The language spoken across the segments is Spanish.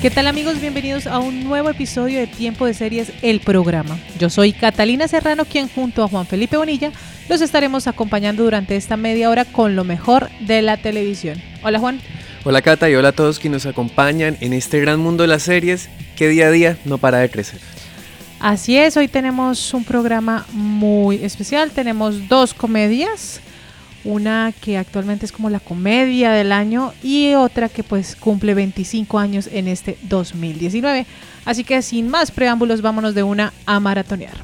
¿Qué tal amigos? Bienvenidos a un nuevo episodio de Tiempo de Series, el programa. Yo soy Catalina Serrano, quien junto a Juan Felipe Bonilla los estaremos acompañando durante esta media hora con lo mejor de la televisión. Hola Juan. Hola Cata y hola a todos quienes nos acompañan en este gran mundo de las series que día a día no para de crecer. Así es, hoy tenemos un programa muy especial, tenemos dos comedias una que actualmente es como la comedia del año y otra que pues cumple 25 años en este 2019. Así que sin más preámbulos, vámonos de una a maratonear.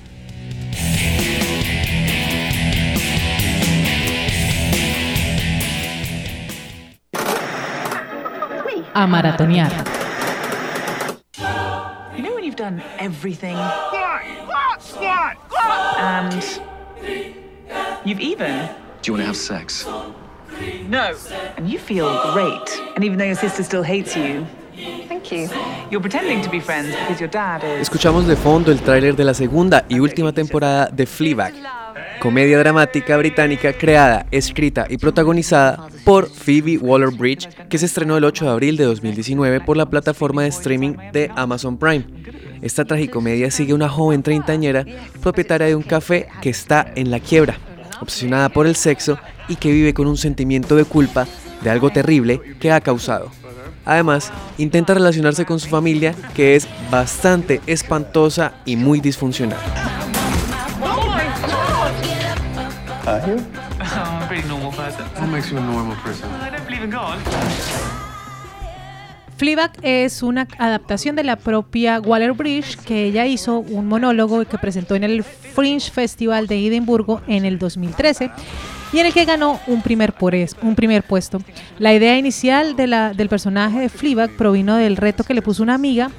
A maratonear. You know when you've done everything and you've even Do you want to have sex? no, and you feel great, and even though your sister still hates you, thank you. You're pretending to be friends because your dad is. Escuchamos de fondo el tráiler de la segunda y última temporada de Fleabag, comedia dramática británica creada, escrita y protagonizada por Phoebe Waller-Bridge, que se estrenó el 8 de abril de 2019 por la plataforma de streaming de Amazon Prime. Esta tragicomedia sigue a una joven treintañera propietaria de un café que está en la quiebra, obsesionada por el sexo y que vive con un sentimiento de culpa de algo terrible que ha causado. Además, intenta relacionarse con su familia, que es bastante espantosa y muy disfuncional. You? Oh, Fleabag es una adaptación de la propia Waller-Bridge que ella hizo un monólogo que presentó en el Fringe Festival de Edimburgo en el 2013 y en el que ganó un primer, un primer puesto. La idea inicial del personaje de Fleabag provino del reto que le puso una amiga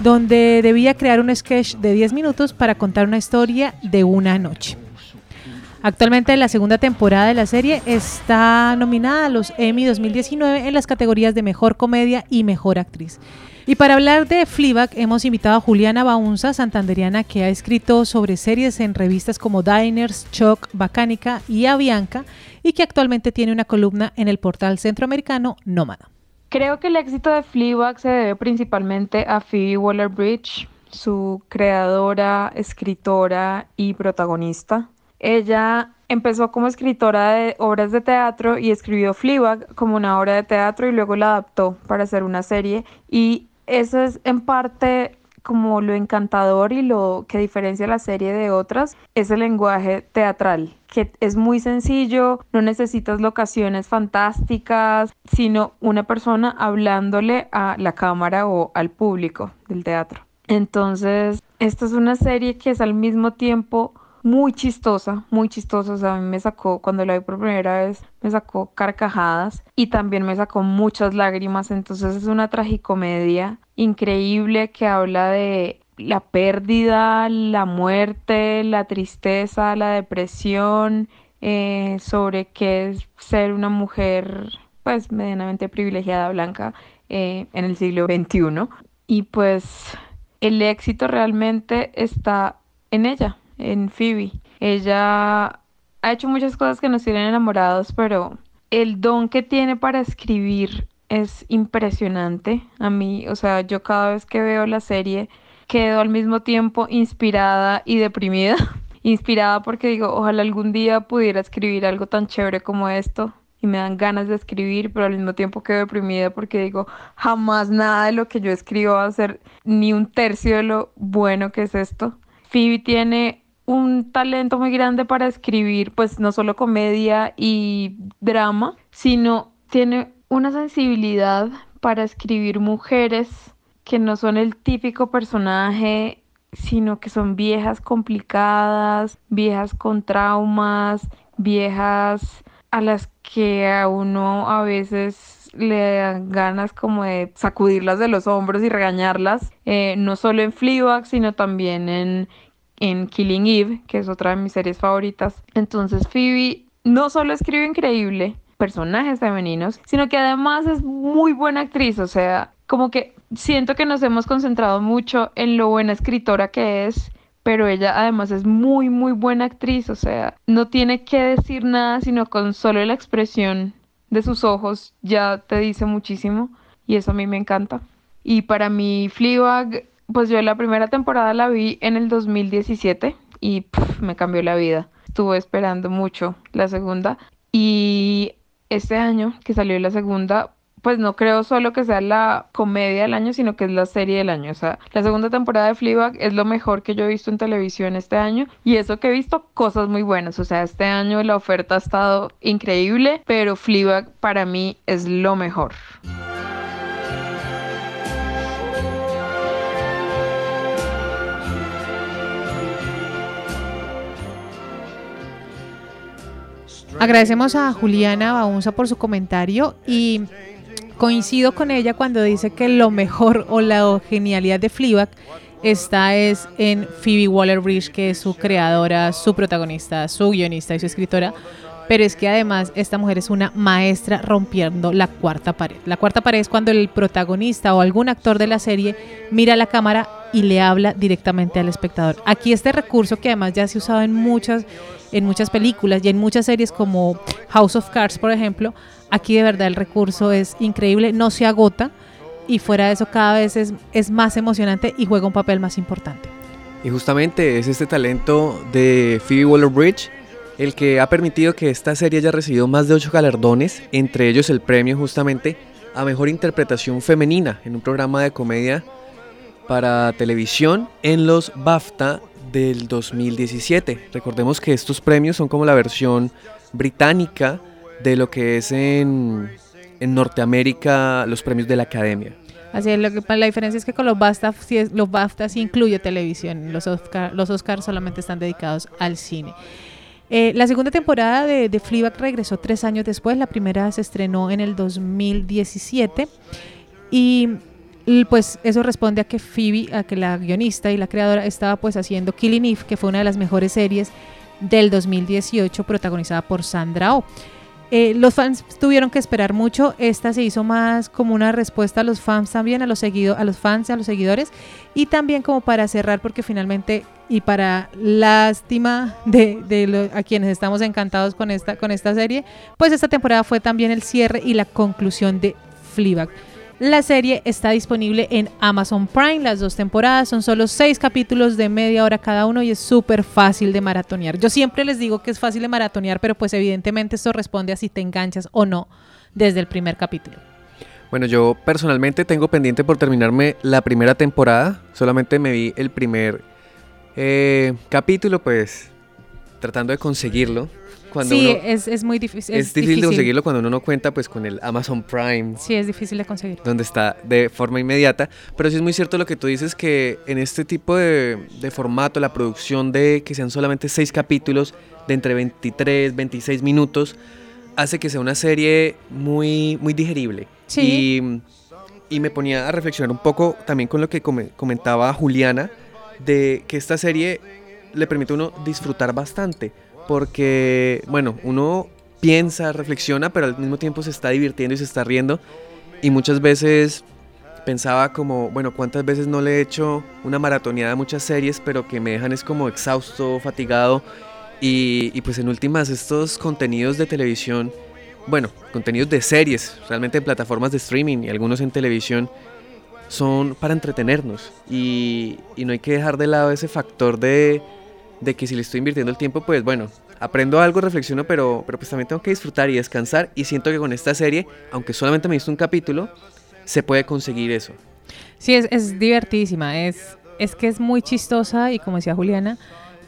donde debía crear un sketch de 10 minutos para contar una historia de una noche. Actualmente la segunda temporada de la serie está nominada a los Emmy 2019 en las categorías de Mejor Comedia y Mejor Actriz. Y para hablar de Fleabag hemos invitado a Juliana Baunza, santanderiana, que ha escrito sobre series en revistas como Diners, Choc, Bacánica y Avianca y que actualmente tiene una columna en el portal centroamericano Nómada. Creo que el éxito de Fleabag se debe principalmente a Phoebe Waller-Bridge, su creadora, escritora y protagonista. Ella empezó como escritora de obras de teatro y escribió Fleabag como una obra de teatro y luego la adaptó para hacer una serie y eso es en parte como lo encantador y lo que diferencia la serie de otras es el lenguaje teatral, que es muy sencillo, no necesitas locaciones fantásticas, sino una persona hablándole a la cámara o al público del teatro. Entonces, esta es una serie que es al mismo tiempo muy chistosa, muy chistosa. O sea, a mí me sacó, cuando la vi por primera vez, me sacó carcajadas y también me sacó muchas lágrimas. Entonces es una tragicomedia increíble que habla de la pérdida, la muerte, la tristeza, la depresión, eh, sobre qué es ser una mujer, pues, medianamente privilegiada blanca eh, en el siglo XXI. Y pues el éxito realmente está en ella en Phoebe. Ella ha hecho muchas cosas que nos tienen enamorados, pero el don que tiene para escribir es impresionante. A mí, o sea, yo cada vez que veo la serie quedo al mismo tiempo inspirada y deprimida. Inspirada porque digo, ojalá algún día pudiera escribir algo tan chévere como esto. Y me dan ganas de escribir, pero al mismo tiempo quedo deprimida porque digo, jamás nada de lo que yo escribo va a ser ni un tercio de lo bueno que es esto. Phoebe tiene un talento muy grande para escribir, pues no solo comedia y drama, sino tiene una sensibilidad para escribir mujeres que no son el típico personaje, sino que son viejas complicadas, viejas con traumas, viejas a las que a uno a veces le dan ganas como de sacudirlas de los hombros y regañarlas, eh, no solo en Fleabag, sino también en en Killing Eve, que es otra de mis series favoritas. Entonces Phoebe no solo escribe increíble personajes femeninos, sino que además es muy buena actriz, o sea, como que siento que nos hemos concentrado mucho en lo buena escritora que es, pero ella además es muy, muy buena actriz, o sea, no tiene que decir nada, sino con solo la expresión de sus ojos ya te dice muchísimo y eso a mí me encanta. Y para mí Fleabag, pues yo la primera temporada la vi en el 2017 y me cambió la vida. Estuve esperando mucho la segunda y este año que salió la segunda, pues no creo solo que sea la comedia del año, sino que es la serie del año. O sea, la segunda temporada de Fleabag es lo mejor que yo he visto en televisión este año y eso que he visto cosas muy buenas. O sea, este año la oferta ha estado increíble, pero Fleabag para mí es lo mejor. Agradecemos a Juliana Baunza por su comentario y coincido con ella cuando dice que lo mejor o la genialidad de Fleabag está es en Phoebe Waller-Bridge, que es su creadora, su protagonista, su guionista y su escritora. Pero es que además esta mujer es una maestra rompiendo la cuarta pared. La cuarta pared es cuando el protagonista o algún actor de la serie mira a la cámara y le habla directamente al espectador. Aquí este recurso que además ya se ha usado en muchas, en muchas películas y en muchas series como House of Cards, por ejemplo, aquí de verdad el recurso es increíble, no se agota y fuera de eso cada vez es, es más emocionante y juega un papel más importante. Y justamente es este talento de Phoebe Waller-Bridge el que ha permitido que esta serie haya recibido más de ocho galardones, entre ellos el premio justamente a mejor interpretación femenina en un programa de comedia para televisión en los BAFTA del 2017. Recordemos que estos premios son como la versión británica de lo que es en, Norteamérica los premios de la Academia. Así es, que, la diferencia es que con los BAFTA, los BAFTA sí incluye televisión, los Oscar, los Oscars solamente están dedicados al cine. Eh, la segunda temporada de, de Fleabag regresó tres años después, la primera se estrenó en el 2017 y pues eso responde a que Phoebe, a que la guionista y la creadora estaba pues haciendo Killing Eve, que fue una de las mejores series del 2018 protagonizada por Sandra Oh. Eh, los fans tuvieron que esperar mucho. Esta se hizo más como una respuesta a los fans también, a los seguido, a los fans, a los seguidores, y también como para cerrar, porque finalmente y para lástima de, a quienes estamos encantados con esta con esta serie, pues esta temporada fue también el cierre y la conclusión de Fleabag. La serie está disponible en Amazon Prime, las dos temporadas, son solo seis capítulos de media hora cada uno y es súper fácil de maratonear. Yo siempre les digo que es fácil de maratonear, pero pues evidentemente esto responde a si te enganchas o no desde el primer capítulo. Bueno, yo personalmente tengo pendiente por terminarme la primera temporada, solamente me vi el primer eh, capítulo, pues tratando de conseguirlo sí, es, muy difícil. Es, difícil, de conseguirlo cuando uno no cuenta pues con el Amazon Prime. Sí, es difícil de conseguir. Donde está de forma inmediata. Pero sí es muy cierto lo que tú dices que en este tipo de, formato, la producción de que sean solamente seis capítulos de entre 23, 26 minutos, hace que sea una serie muy, muy digerible. Sí. Y, y me ponía a reflexionar un poco también con lo que comentaba Juliana, de que esta serie le permite a uno disfrutar bastante porque, bueno, uno piensa, reflexiona, pero al mismo tiempo se está divirtiendo y se está riendo. Y muchas veces pensaba como, bueno, ¿cuántas veces no le he hecho una maratoneada a muchas series, pero que me dejan es como exhausto, fatigado? Y, pues en últimas, estos contenidos de televisión, bueno, contenidos de series, realmente en plataformas de streaming y algunos en televisión, son para entretenernos. Y, y no hay que dejar de lado ese factor de, de que si le estoy invirtiendo el tiempo, pues bueno, aprendo algo, reflexiono, pero, pero pues también tengo que disfrutar y descansar. Y siento que con esta serie, aunque solamente me hizo un capítulo, se puede conseguir eso. Sí, es, es divertidísima. Es, es que es muy chistosa y como decía Juliana,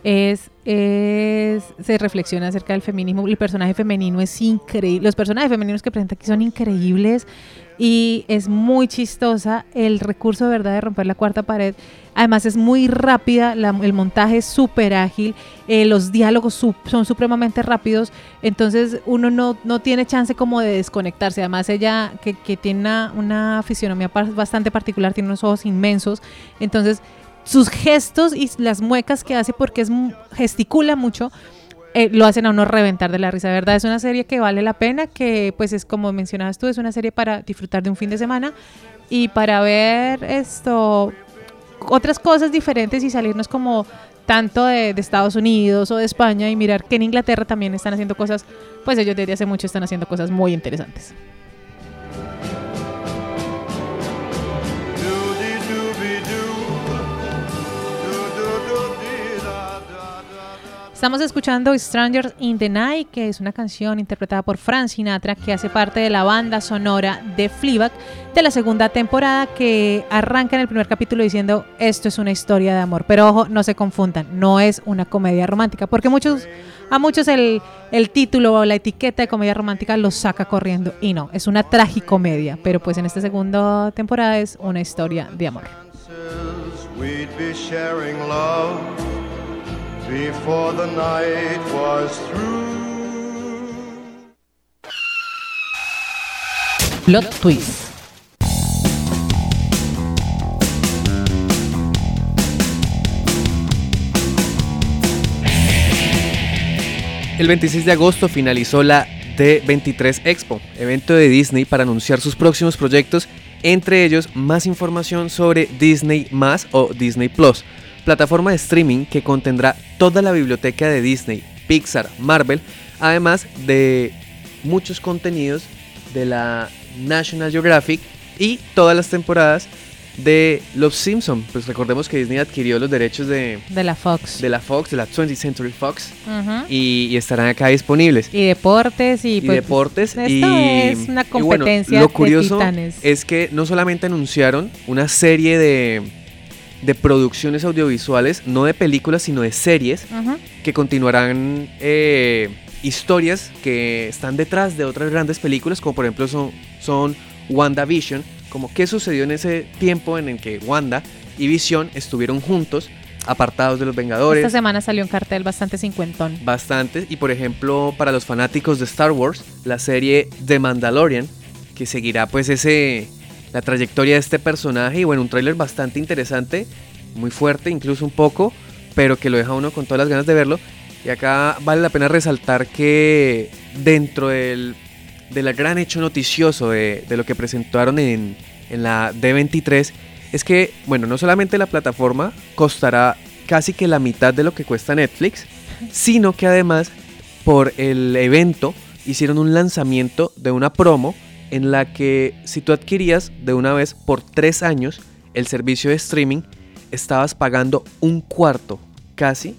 es, es, se reflexiona acerca del feminismo. El personaje femenino es increíble. Los personajes femeninos que presenta aquí son increíbles y es muy chistosa. El recurso de verdad de romper la cuarta pared Además es muy rápida, el montaje es súper ágil, eh, los diálogos son supremamente rápidos, entonces uno no, no, tiene chance como de desconectarse. Además ella que, que tiene una, una, fisionomía bastante particular, tiene unos ojos inmensos, entonces sus gestos y las muecas que hace porque es gesticula mucho eh, lo hacen a uno reventar de la risa, ¿verdad? Es una serie que vale la pena, que pues es como mencionabas tú, es una serie para disfrutar de un fin de semana y para ver esto, otras cosas diferentes y salirnos como tanto de, de, Estados Unidos o de España y mirar que en Inglaterra también están haciendo cosas, pues ellos desde hace mucho están haciendo cosas muy interesantes. Estamos escuchando Strangers in the Night, que es una canción interpretada por Frank Sinatra que hace parte de la banda sonora de Fleabag de la segunda temporada que arranca en el primer capítulo diciendo esto es una historia de amor. Pero ojo, no se confundan, no es una comedia romántica, porque muchos, a muchos el, el título o la etiqueta de comedia romántica los saca corriendo y no, es una tragicomedia, pero pues en esta segunda temporada es una historia de amor. Before the night was through. Plot twist. El 26 de agosto finalizó la D23 Expo, evento de Disney para anunciar sus próximos proyectos, entre ellos más información sobre Disney Más o Disney Plus, plataforma de streaming que contendrá toda la biblioteca de Disney, Pixar, Marvel, además de muchos contenidos de la National Geographic y todas las temporadas de Los Simpson. Pues recordemos que Disney adquirió los derechos de, de la Fox. De la Fox, de la 20th Century Fox. y, estarán acá disponibles. Y deportes y, pues, deportes. Esto es una competencia lo curioso de titanes. es que no solamente anunciaron una serie de de producciones audiovisuales, no de películas, sino de series, que continuarán eh, historias que están detrás de otras grandes películas, como por ejemplo son, son WandaVision, como qué sucedió en ese tiempo en el que Wanda y Vision estuvieron juntos, apartados de los Vengadores. Esta semana salió un cartel bastante cincuentón. Bastante, y por ejemplo, para los fanáticos de Star Wars, la serie The Mandalorian, que seguirá pues ese la trayectoria de este personaje y bueno, un tráiler bastante interesante, muy fuerte incluso un poco, pero que lo deja uno con todas las ganas de verlo. Y acá vale la pena resaltar que dentro del, gran hecho noticioso de, lo que presentaron en, en la D23 es que, bueno, no solamente la plataforma costará casi que la mitad de lo que cuesta Netflix, sino que además por el evento hicieron un lanzamiento de una promo en la que si tú adquirías de una vez por tres años el servicio de streaming, estabas pagando un cuarto casi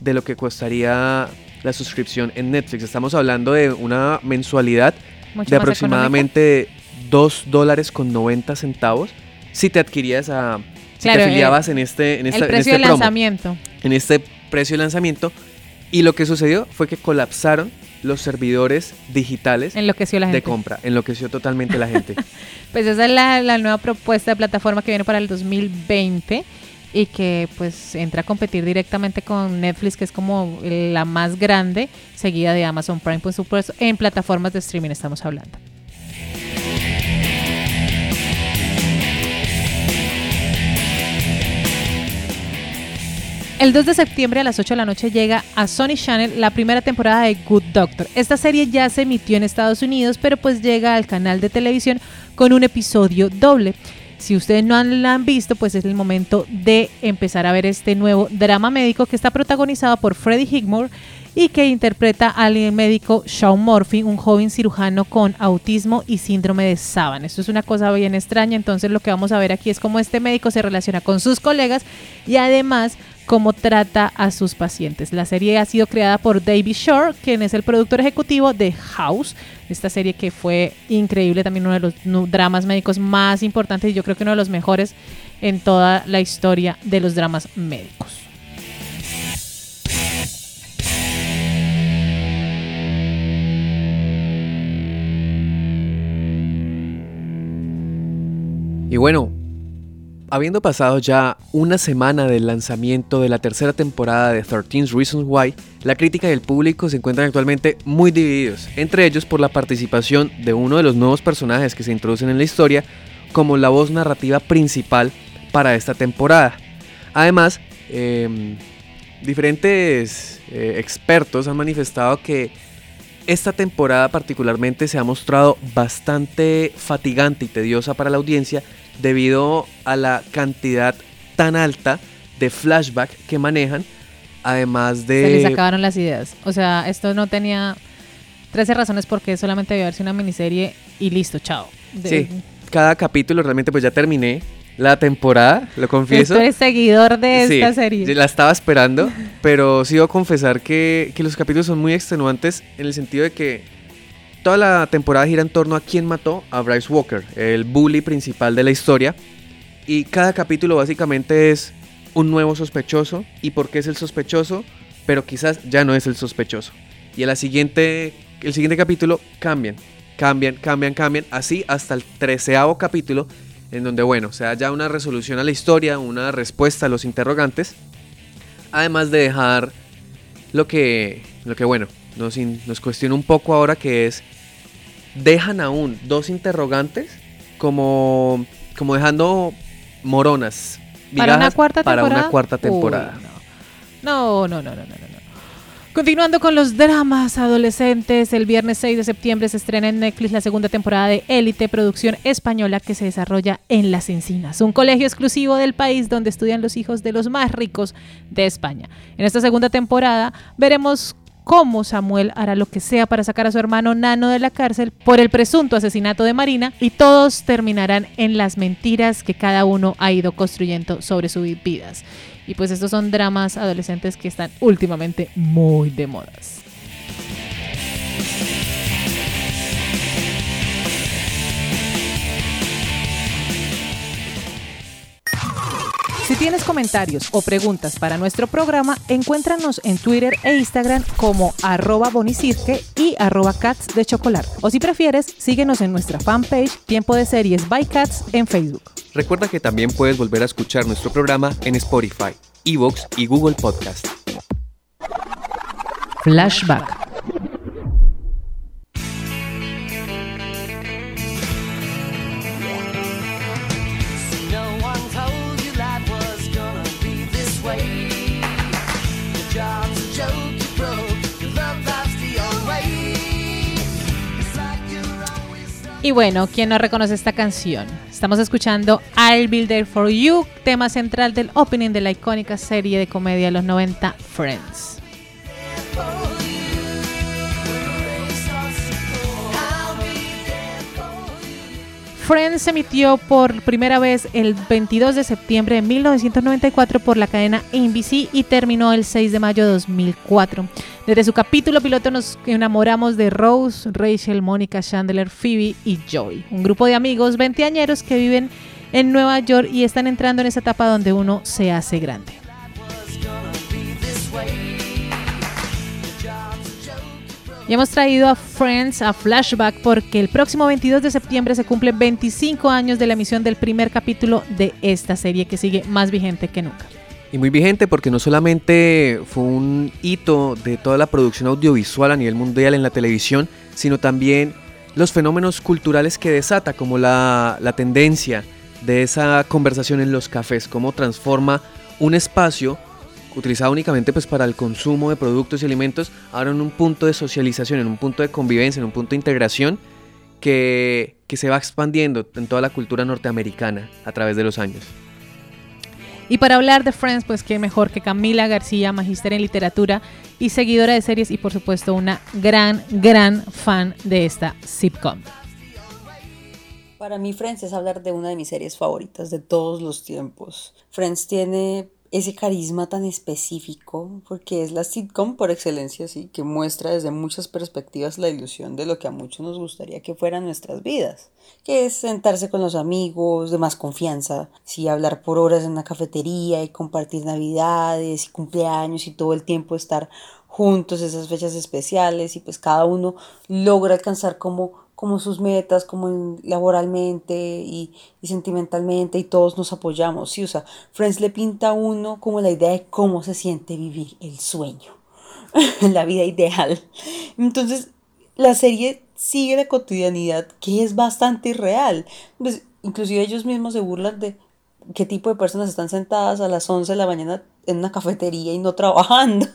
de lo que costaría la suscripción en Netflix. Estamos hablando de una mensualidad de aproximadamente 2 dólares con 90 centavos si te adquirías a... Si te afiliabas en este, en esta, el precio este de lanzamiento. En este precio de lanzamiento. Y lo que sucedió fue que colapsaron los servidores digitales enloqueció la gente. de compra. Enloqueció totalmente la gente. pues esa es la, nueva propuesta de plataforma que viene para el 2020 y que pues entra a competir directamente con Netflix, que es como la más grande, seguida de Amazon Prime, por supuesto, en plataformas de streaming estamos hablando. El 2 de septiembre a las 8 de la noche llega a Sony Channel la primera temporada de Good Doctor. Esta serie ya se emitió en Estados Unidos, pero pues llega al canal de televisión con un episodio doble. Si ustedes no la han visto, pues es el momento de empezar a ver este nuevo drama médico que está protagonizado por Freddie Highmore y que interpreta al médico Sean Murphy, un joven cirujano con autismo y síndrome de Saban. Esto es una cosa bien extraña, entonces lo que vamos a ver aquí es cómo este médico se relaciona con sus colegas y además cómo trata a sus pacientes. La serie ha sido creada por David Shore, quien es el productor ejecutivo de House, esta serie que fue increíble, también uno de los dramas médicos más importantes y yo creo que uno de los mejores en toda la historia de los dramas médicos. Y bueno, habiendo pasado ya una semana del lanzamiento de la tercera temporada de 13 Reasons Why, la crítica y el público se encuentran actualmente muy divididos, entre ellos por la participación de uno de los nuevos personajes que se introducen en la historia como la voz narrativa principal para esta temporada. Además, em, diferentes eh, expertos han manifestado que esta temporada particularmente se ha mostrado bastante fatigante y tediosa para la audiencia debido a la cantidad tan alta de flashback que manejan, además de... Se les acabaron las ideas. O sea, esto no tenía 13 razones porque solamente debía verse una miniserie y listo, chao. De- Sí, cada capítulo realmente pues ya terminé la temporada, lo confieso. Eres seguidor de Sí, esta serie. La estaba esperando, pero sí debo confesar que, que los capítulos son muy extenuantes en el sentido de que toda la temporada gira en torno a quién mató a Bryce Walker, el bully principal de la historia. Y cada capítulo básicamente es un nuevo sospechoso. ¿Y por qué es el sospechoso? Pero quizás ya no es el sospechoso. Y en siguiente, el siguiente capítulo cambian, cambian, cambian, cambian. Así hasta el treceavo capítulo en donde, bueno, se da ya una resolución a la historia, una respuesta a los interrogantes, además de dejar lo que, lo que bueno, nos, nos cuestiona un poco ahora, que es, dejan aún dos interrogantes como, como dejando moronas, para una cuarta para temporada. una cuarta temporada. no. No, no, no, no, no, no, no. Continuando con los dramas adolescentes, el viernes 6 de septiembre se estrena en Netflix la segunda temporada de Élite, producción española que se desarrolla en Las Encinas, un colegio exclusivo del país donde estudian los hijos de los más ricos de España. En esta segunda temporada veremos cómo Samuel hará lo que sea para sacar a su hermano Nano de la cárcel por el presunto asesinato de Marina y todos terminarán en las mentiras que cada uno ha ido construyendo sobre sus vidas. Y pues estos son dramas adolescentes que están últimamente muy de modas. Si tienes comentarios o preguntas para nuestro programa, encuéntranos en Twitter e Instagram como arroba bonicirque y arroba cats de chocolate. O si prefieres, síguenos en nuestra fanpage Tiempo de Series by Cats en Facebook. Recuerda que también puedes volver a escuchar nuestro programa en Spotify, Evox y Google Podcast. Flashback. Y bueno, ¿quién no reconoce esta canción? Estamos escuchando I'll Be There For You, tema central del opening de la icónica serie de comedia de los 90, Friends. Friends se emitió por primera vez el 22 de septiembre de 1994 por la cadena NBC y terminó el 6 de mayo de 2004. Desde su capítulo piloto nos enamoramos de Rose, Rachel, Mónica, Chandler, Phoebe y Joey, un grupo de amigos veinteañeros que viven en Nueva York y están entrando en esa etapa donde uno se hace grande. Y hemos traído a Friends a Flashback porque el próximo 22 de septiembre se cumplen 25 años de la emisión del primer capítulo de esta serie que sigue más vigente que nunca. Y muy vigente porque no solamente fue un hito de toda la producción audiovisual a nivel mundial en la televisión, sino también los fenómenos culturales que desata, como la, la tendencia de esa conversación en los cafés, cómo transforma un espacio utilizado únicamente pues para el consumo de productos y alimentos, ahora en un punto de socialización, en un punto de convivencia, en un punto de integración que, que se va expandiendo en toda la cultura norteamericana a través de los años. Y para hablar de Friends, pues qué mejor que Camila García, magíster en literatura y seguidora de series y por supuesto una gran, gran fan de esta sitcom. Para mí Friends es hablar de una de mis series favoritas de todos los tiempos. Friends tiene ese carisma tan específico porque es la sitcom por excelencia, sí, que muestra desde muchas perspectivas la ilusión de lo que a muchos nos gustaría que fueran nuestras vidas, que es sentarse con los amigos de más confianza, sí, hablar por horas en una cafetería y compartir navidades y cumpleaños y todo el tiempo estar juntos esas fechas especiales y pues cada uno logra alcanzar como como sus metas, como en- laboralmente y, y sentimentalmente, y todos nos apoyamos. Sí, o sea, Friends le pinta a uno como la idea de cómo se siente vivir el sueño, la vida ideal. Entonces, la serie sigue la cotidianidad que es bastante irreal. Pues, inclusive ellos mismos se burlan de qué tipo de personas están sentadas a las 11 de la mañana en una cafetería y no trabajando.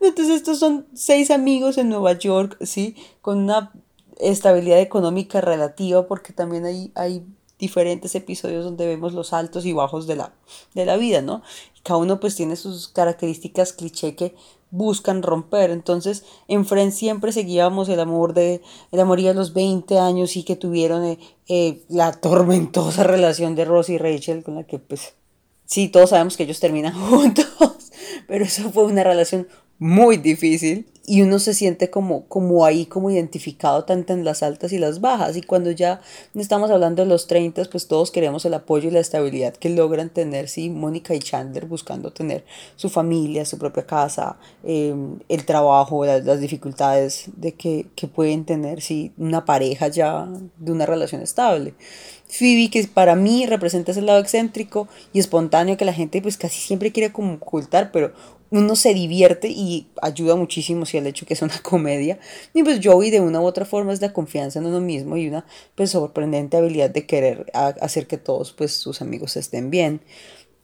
Entonces estos son seis amigos en Nueva York, ¿sí? Con una estabilidad económica relativa porque también hay, hay diferentes episodios donde vemos los altos y bajos de la, de la vida, ¿no? Cada uno pues tiene sus características cliché que buscan romper. Entonces, en Friends siempre seguíamos el amor de el amorío de los 20 años y que tuvieron eh, eh, la tormentosa relación de Ross y Rachel con la que pues sí, todos sabemos que ellos terminan juntos, pero eso fue una relación muy difícil y uno se siente como, como ahí, como identificado tanto en las altas y las bajas. Y cuando ya estamos hablando de los 30, pues todos queremos el apoyo y la estabilidad que logran tener, sí, Mónica y Chandler buscando tener su familia, su propia casa, eh, el trabajo, las, las dificultades de que, que, pueden tener, sí, una pareja ya de una relación estable. Phoebe, que para mí representa ese lado excéntrico y espontáneo que la gente pues casi siempre quiere ocultar, pero uno se divierte y ayuda muchísimo si el hecho que es una comedia. Y pues Joey de una u otra forma es la confianza en uno mismo y una pues sorprendente habilidad de querer hacer que todos pues sus amigos estén bien.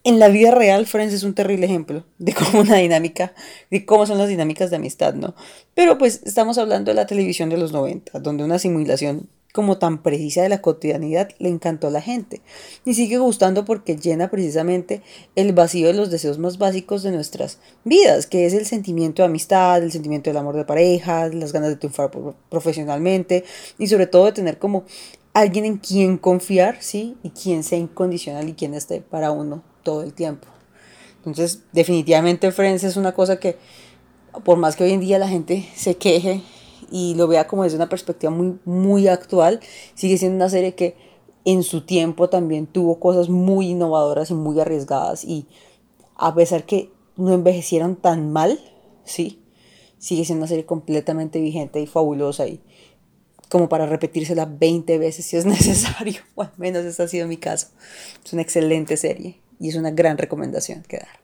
En la vida real, Friends es un terrible ejemplo de cómo una dinámica, de cómo son las dinámicas de amistad, ¿no? Pero pues estamos hablando de la televisión de los 90, donde una simulación como tan precisa de la cotidianidad le encantó a la gente y sigue gustando porque llena precisamente el vacío de los deseos más básicos de nuestras vidas, que es el sentimiento de amistad, el sentimiento del amor de pareja, las ganas de triunfar profesionalmente y sobre todo de tener como alguien en quien confiar, ¿sí? Y quien sea incondicional y quien esté para uno todo el tiempo. Entonces, definitivamente Friends es una cosa que, por más que hoy en día la gente se queje y lo vea como desde una perspectiva muy, muy actual, sigue siendo una serie que en su tiempo también tuvo cosas muy innovadoras y muy arriesgadas y a pesar que no envejecieron tan mal, sí, sigue siendo una serie completamente vigente y fabulosa y como para repetírsela 20 veces si es necesario, o al menos ese ha sido mi caso. Es una excelente serie y es una gran recomendación que dar.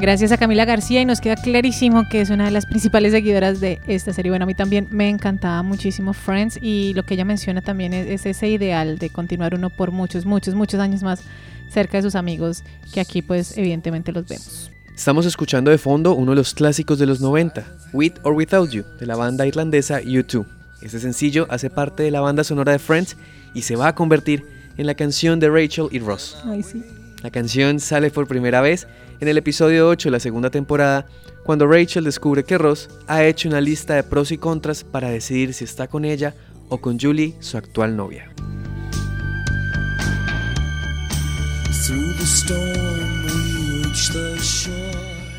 Gracias a Camila García y nos queda clarísimo que es una de las principales seguidoras de esta serie. Bueno, a mí también me encantaba muchísimo Friends y lo que ella menciona también es, es, ese ideal de continuar uno por muchos, muchos, muchos años más cerca de sus amigos que aquí pues evidentemente los vemos. Estamos escuchando de fondo uno de los clásicos de los 90, With or Without You, de la banda irlandesa U2. Este sencillo hace parte de la banda sonora de Friends y se va a convertir en la canción de Rachel y Ross. Ay, sí. La canción sale por primera vez en el episodio 8 de la segunda temporada, cuando Rachel descubre que Ross ha hecho una lista de pros y contras para decidir si está con ella o con Julie, su actual novia.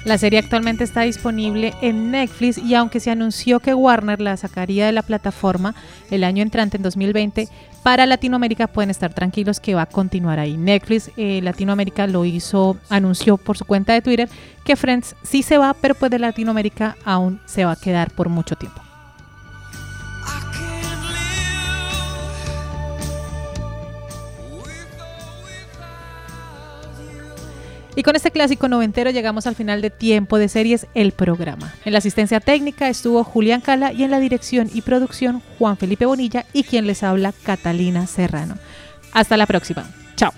La serie actualmente está disponible en Netflix y aunque se anunció que Warner la sacaría de la plataforma el año entrante en 2020, para Latinoamérica pueden estar tranquilos que va a continuar ahí. Netflix eh, Latinoamérica lo hizo, anunció por su cuenta de Twitter que Friends sí se va, pero pues de Latinoamérica aún se va a quedar por mucho tiempo. Y con este clásico noventero llegamos al final de Tiempo de Series, el programa. En la asistencia técnica estuvo Julián Cala y en la dirección y producción Juan Felipe Bonilla y quien les habla Catalina Serrano. Hasta la próxima. Chao.